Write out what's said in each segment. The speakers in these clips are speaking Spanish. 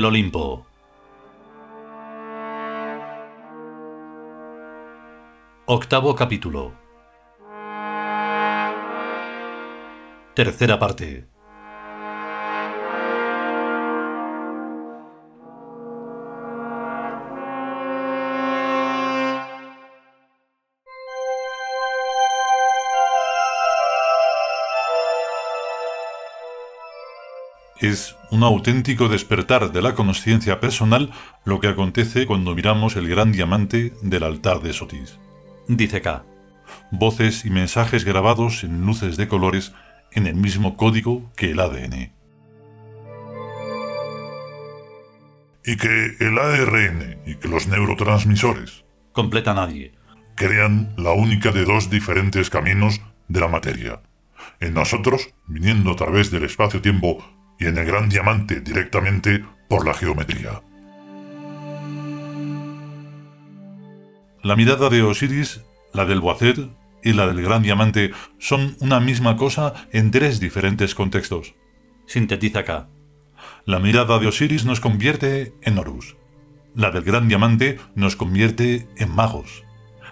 el Olimpo. Octavo capítulo. Tercera parte. Es un auténtico despertar de la conciencia personal lo que acontece cuando miramos el gran diamante del altar de Sotis. Dice K. Voces y mensajes grabados en luces de colores en el mismo código que el ADN. Y que el ARN y que los neurotransmisores Completa nadie. crean la única de dos diferentes caminos de la materia. En nosotros, viniendo a través del espacio-tiempo y en el gran diamante directamente por la geometría. La mirada de Osiris, la del Boacer y la del gran diamante son una misma cosa en tres diferentes contextos. Sintetiza K. La mirada de Osiris nos convierte en Horus. La del gran diamante nos convierte en magos.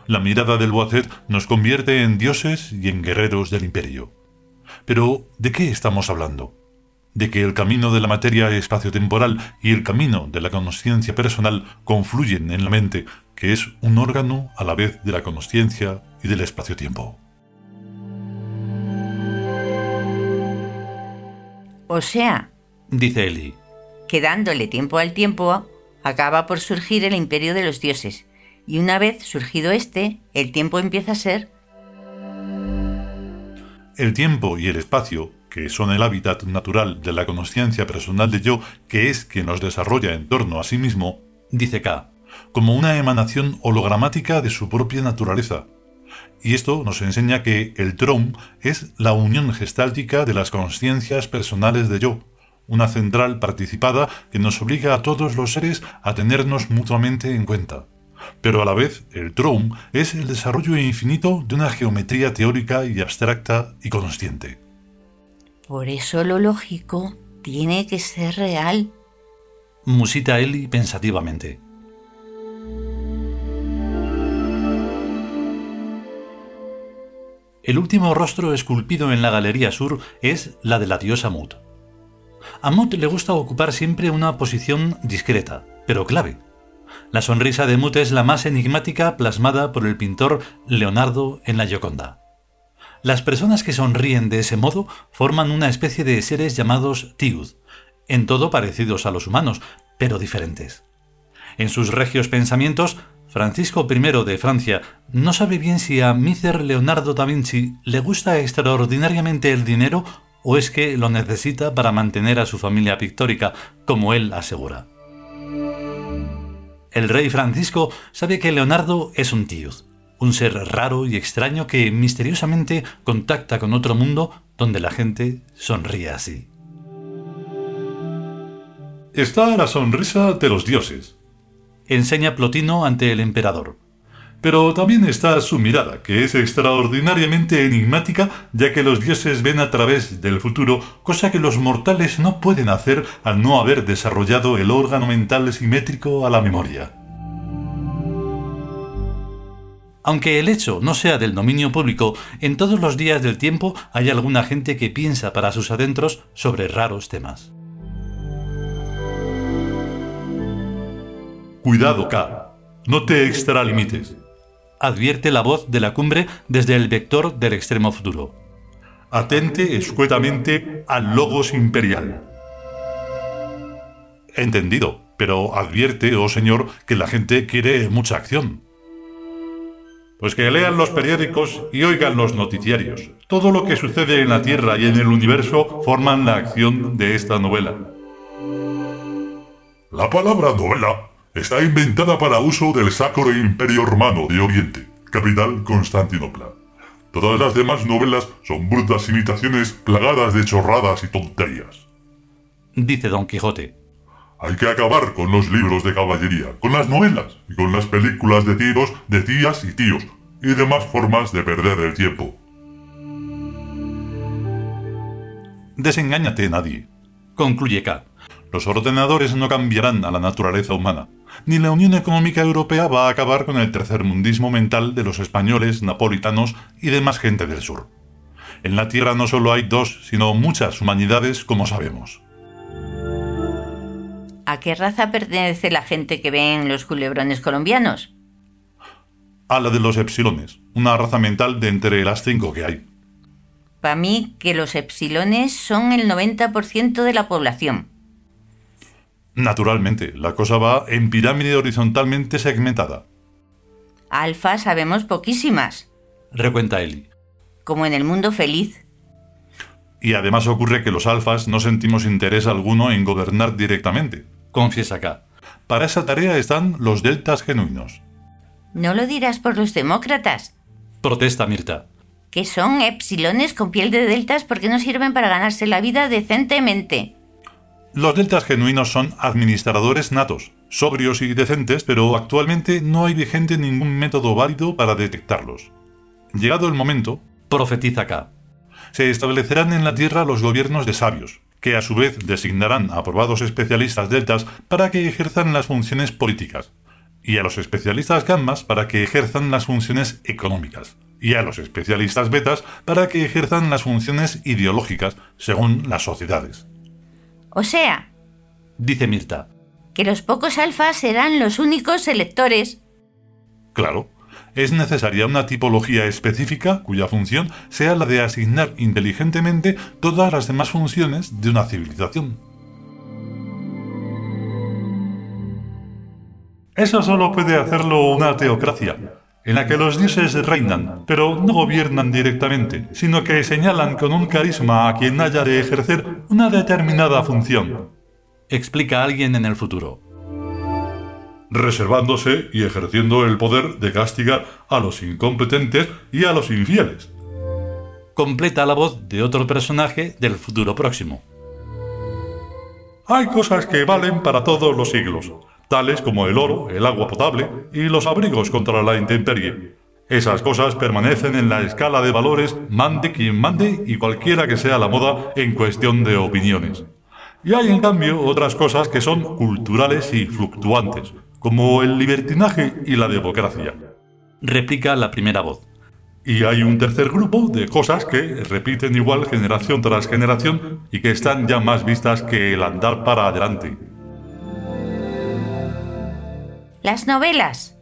La mirada del Boacet nos convierte en dioses y en guerreros del imperio. Pero, ¿de qué estamos hablando? De que el camino de la materia espaciotemporal y el camino de la conciencia personal confluyen en la mente, que es un órgano a la vez de la conciencia y del espacio-tiempo. O sea, Dice Eli. que dándole tiempo al tiempo, acaba por surgir el imperio de los dioses. Y una vez surgido este, el tiempo empieza a ser El tiempo y el espacio, que son el hábitat natural de la conciencia personal de yo, que es quien nos desarrolla en torno a sí mismo, Dice K. como una emanación hologramática de su propia naturaleza. Y esto nos enseña que el Traum es la unión gestáltica de las conciencias personales de yo, una central participada que nos obliga a todos los seres a tenernos mutuamente en cuenta. Pero a la vez, el Traum es el desarrollo infinito de una geometría teórica y abstracta y consciente. Por eso lo lógico tiene que ser real. Musita Eli pensativamente. El último rostro esculpido en la galería sur es la de la diosa Mut. A Mut le gusta ocupar siempre una posición discreta, pero clave. La sonrisa de Mut es la más enigmática plasmada por el pintor Leonardo en la Gioconda. Las personas que sonríen de ese modo forman una especie de seres llamados Tiud, en todo parecidos a los humanos, pero diferentes. En sus regios pensamientos, Francisco I de Francia no sabe bien si a Micer Leonardo da Vinci le gusta extraordinariamente el dinero o es que lo necesita para mantener a su familia pictórica, como él asegura. El rey Francisco sabe que Leonardo es un tío, un ser raro y extraño que misteriosamente contacta con otro mundo donde la gente sonríe así. Está la sonrisa de los dioses, Enseña Plotino ante el emperador. Pero también está su mirada, que es extraordinariamente enigmática, ya que los dioses ven a través del futuro, cosa que los mortales no pueden hacer al no haber desarrollado el órgano mental simétrico a la memoria. Aunque el hecho no sea del dominio público, en todos los días del tiempo hay alguna gente que piensa para sus adentros sobre raros temas. Cuidado, K. No te extralimites. Advierte la voz de la cumbre desde el vector del extremo futuro. Atente escuetamente al logos imperial. Entendido, pero advierte, oh señor, que la gente quiere mucha acción. Pues que lean los periódicos y oigan los noticiarios. Todo lo que sucede en la Tierra y en el universo forman la acción de esta novela. La palabra novela está inventada para uso del Sacro Imperio Romano de Oriente, capital Constantinopla. Todas las demás novelas son brutas imitaciones plagadas de chorradas y tonterías. Dice Don Quijote. Hay que acabar con los libros de caballería, con las novelas y con las películas de tiros de tías y tíos y demás formas de perder el tiempo. Desengáñate nadie. Concluye K. Los ordenadores no cambiarán a la naturaleza humana, ni la Unión Económica Europea va a acabar con el tercermundismo mental de los españoles, napolitanos y demás gente del sur. En la Tierra no solo hay dos, sino muchas humanidades, como sabemos. ¿A qué raza pertenece la gente que ven los culebrones colombianos? A la de los epsilones, una raza mental de entre las cinco que hay. Para mí que los epsilones son el 90% de la población. Naturalmente, la cosa va en pirámide horizontalmente segmentada. Alfa sabemos poquísimas, Recuenta Eli. como en el mundo feliz. Y además ocurre que los alfas no sentimos interés alguno en gobernar directamente. Confiesa K. Para esa tarea están los deltas genuinos. No lo dirás por los demócratas, Protesta Mirta. que son epsilones con piel de deltas porque no sirven para ganarse la vida decentemente. Los deltas genuinos son administradores natos, sobrios y decentes, pero actualmente no hay vigente ningún método válido para detectarlos. Llegado el momento, Profetiza K. se establecerán en la Tierra los gobiernos de sabios, que a su vez designarán a aprobados especialistas deltas para que ejerzan las funciones políticas, y a los especialistas gammas para que ejerzan las funciones económicas, y a los especialistas betas para que ejerzan las funciones ideológicas según las sociedades. O sea, Dice Mirta. que los pocos alfas serán los únicos electores. Claro, es necesaria una tipología específica cuya función sea la de asignar inteligentemente todas las demás funciones de una civilización. Eso solo puede hacerlo una teocracia, en la que los dioses reinan, pero no gobiernan directamente, sino que señalan con un carisma a quien haya de ejercer una determinada función, Explica alguien en el futuro. Reservándose y ejerciendo el poder de castigar a los incompetentes y a los infieles. Completa la voz de otro personaje del futuro próximo. Hay cosas que valen para todos los siglos, tales como el oro, el agua potable y los abrigos contra la intemperie. Esas cosas permanecen en la escala de valores, mande quien mande y cualquiera que sea la moda en cuestión de opiniones. Y hay en cambio otras cosas que son culturales y fluctuantes, como el libertinaje y la democracia. Replica la primera voz. Y hay un tercer grupo de cosas que repiten igual generación tras generación y que están ya más vistas que el andar para adelante. Las novelas.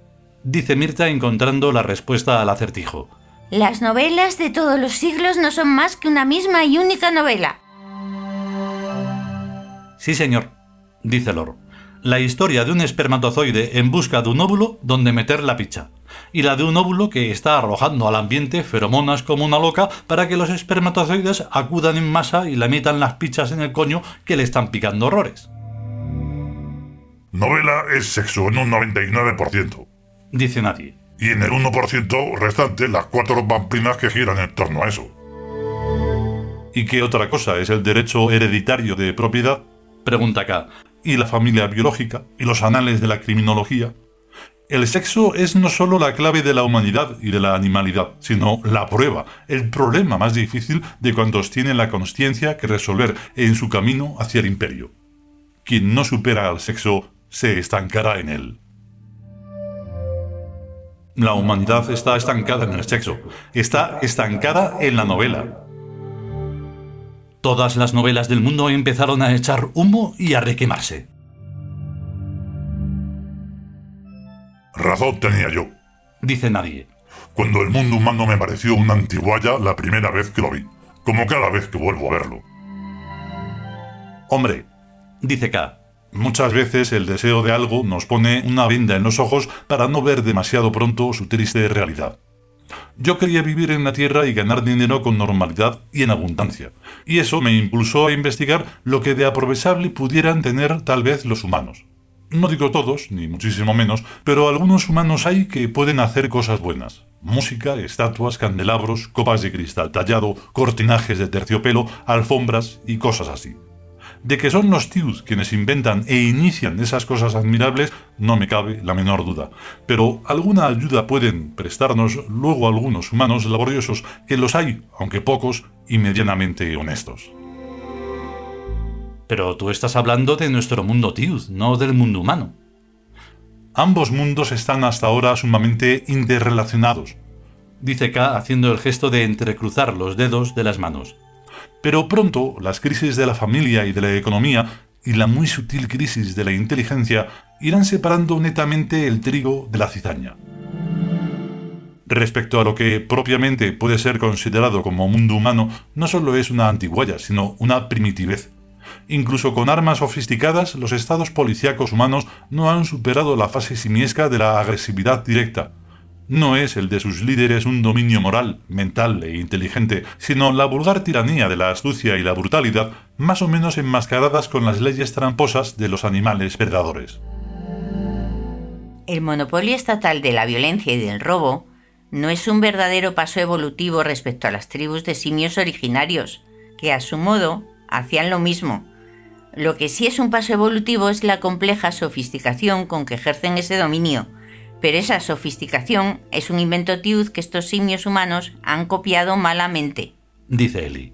Dice Mirta encontrando la respuesta al acertijo. Las novelas de todos los siglos no son más que una misma y única novela. Sí, señor, dice Lor. La historia de un espermatozoide en busca de un óvulo donde meter la picha. Y la de un óvulo que está arrojando al ambiente feromonas como una loca para que los espermatozoides acudan en masa y le metan las pichas en el coño que le están picando horrores. Novela es sexo en un 99%. Dice nadie. Y en el 1% restante las cuatro vampinas que giran en torno a eso. ¿Y qué otra cosa es el derecho hereditario de propiedad? Pregunta acá. ¿Y la familia biológica? ¿Y los anales de la criminología? El sexo es no solo la clave de la humanidad y de la animalidad, sino la prueba, el problema más difícil de cuantos tienen la conciencia que resolver en su camino hacia el imperio. Quien no supera al sexo se estancará en él. La humanidad está estancada en el sexo, está estancada en la novela, Todas las novelas del mundo empezaron a echar humo y a requemarse. Razón tenía yo. Dice nadie. Cuando el mundo humano me pareció una antiguaya la primera vez que lo vi. Como cada vez que vuelvo a verlo. Hombre, Dice K. Muchas veces el deseo de algo nos pone una venda en los ojos para no ver demasiado pronto su triste realidad. Yo quería vivir en la Tierra y ganar dinero con normalidad y en abundancia, y eso me impulsó a investigar lo que de aprovechable pudieran tener tal vez los humanos. No digo todos, ni muchísimo menos, pero algunos humanos hay que pueden hacer cosas buenas. Música, estatuas, candelabros, copas de cristal tallado, cortinajes de terciopelo, alfombras y cosas así. De que son los tíos quienes inventan e inician esas cosas admirables, no me cabe la menor duda. Pero alguna ayuda pueden prestarnos luego algunos humanos laboriosos, que los hay, aunque pocos, y medianamente honestos. Pero tú estás hablando de nuestro mundo Tiud, no del mundo humano. Ambos mundos están hasta ahora sumamente interrelacionados, dice K haciendo el gesto de entrecruzar los dedos de las manos. Pero pronto las crisis de la familia y de la economía y la muy sutil crisis de la inteligencia irán separando netamente el trigo de la cizaña. Respecto a lo que propiamente puede ser considerado como mundo humano, no solo es una antiguaya, sino una primitivez. Incluso con armas sofisticadas, los estados policíacos humanos no han superado la fase simiesca de la agresividad directa. No es el de sus líderes un dominio moral, mental e inteligente, sino la vulgar tiranía de la astucia y la brutalidad, más o menos enmascaradas con las leyes tramposas de los animales predadores. El monopolio estatal de la violencia y del robo no es un verdadero paso evolutivo respecto a las tribus de simios originarios, que a su modo hacían lo mismo. Lo que sí es un paso evolutivo es la compleja sofisticación con que ejercen ese dominio, pero esa sofisticación es un invento tiud que estos simios humanos han copiado malamente. Dice Eli.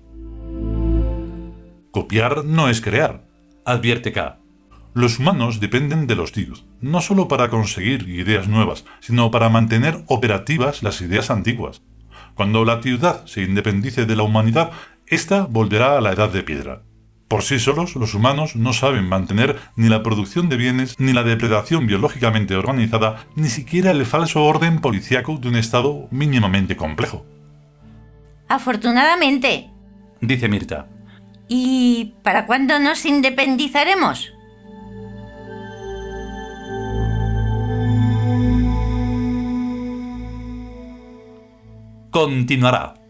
Copiar no es crear, advierte K. Los humanos dependen de los tiud, no solo para conseguir ideas nuevas, sino para mantener operativas las ideas antiguas. Cuando la ciudad se independice de la humanidad, esta volverá a la edad de piedra. Por sí solos, los humanos no saben mantener ni la producción de bienes, ni la depredación biológicamente organizada, ni siquiera el falso orden policíaco de un Estado mínimamente complejo. Afortunadamente, dice Mirta. ¿Y para cuándo nos independizaremos? Continuará.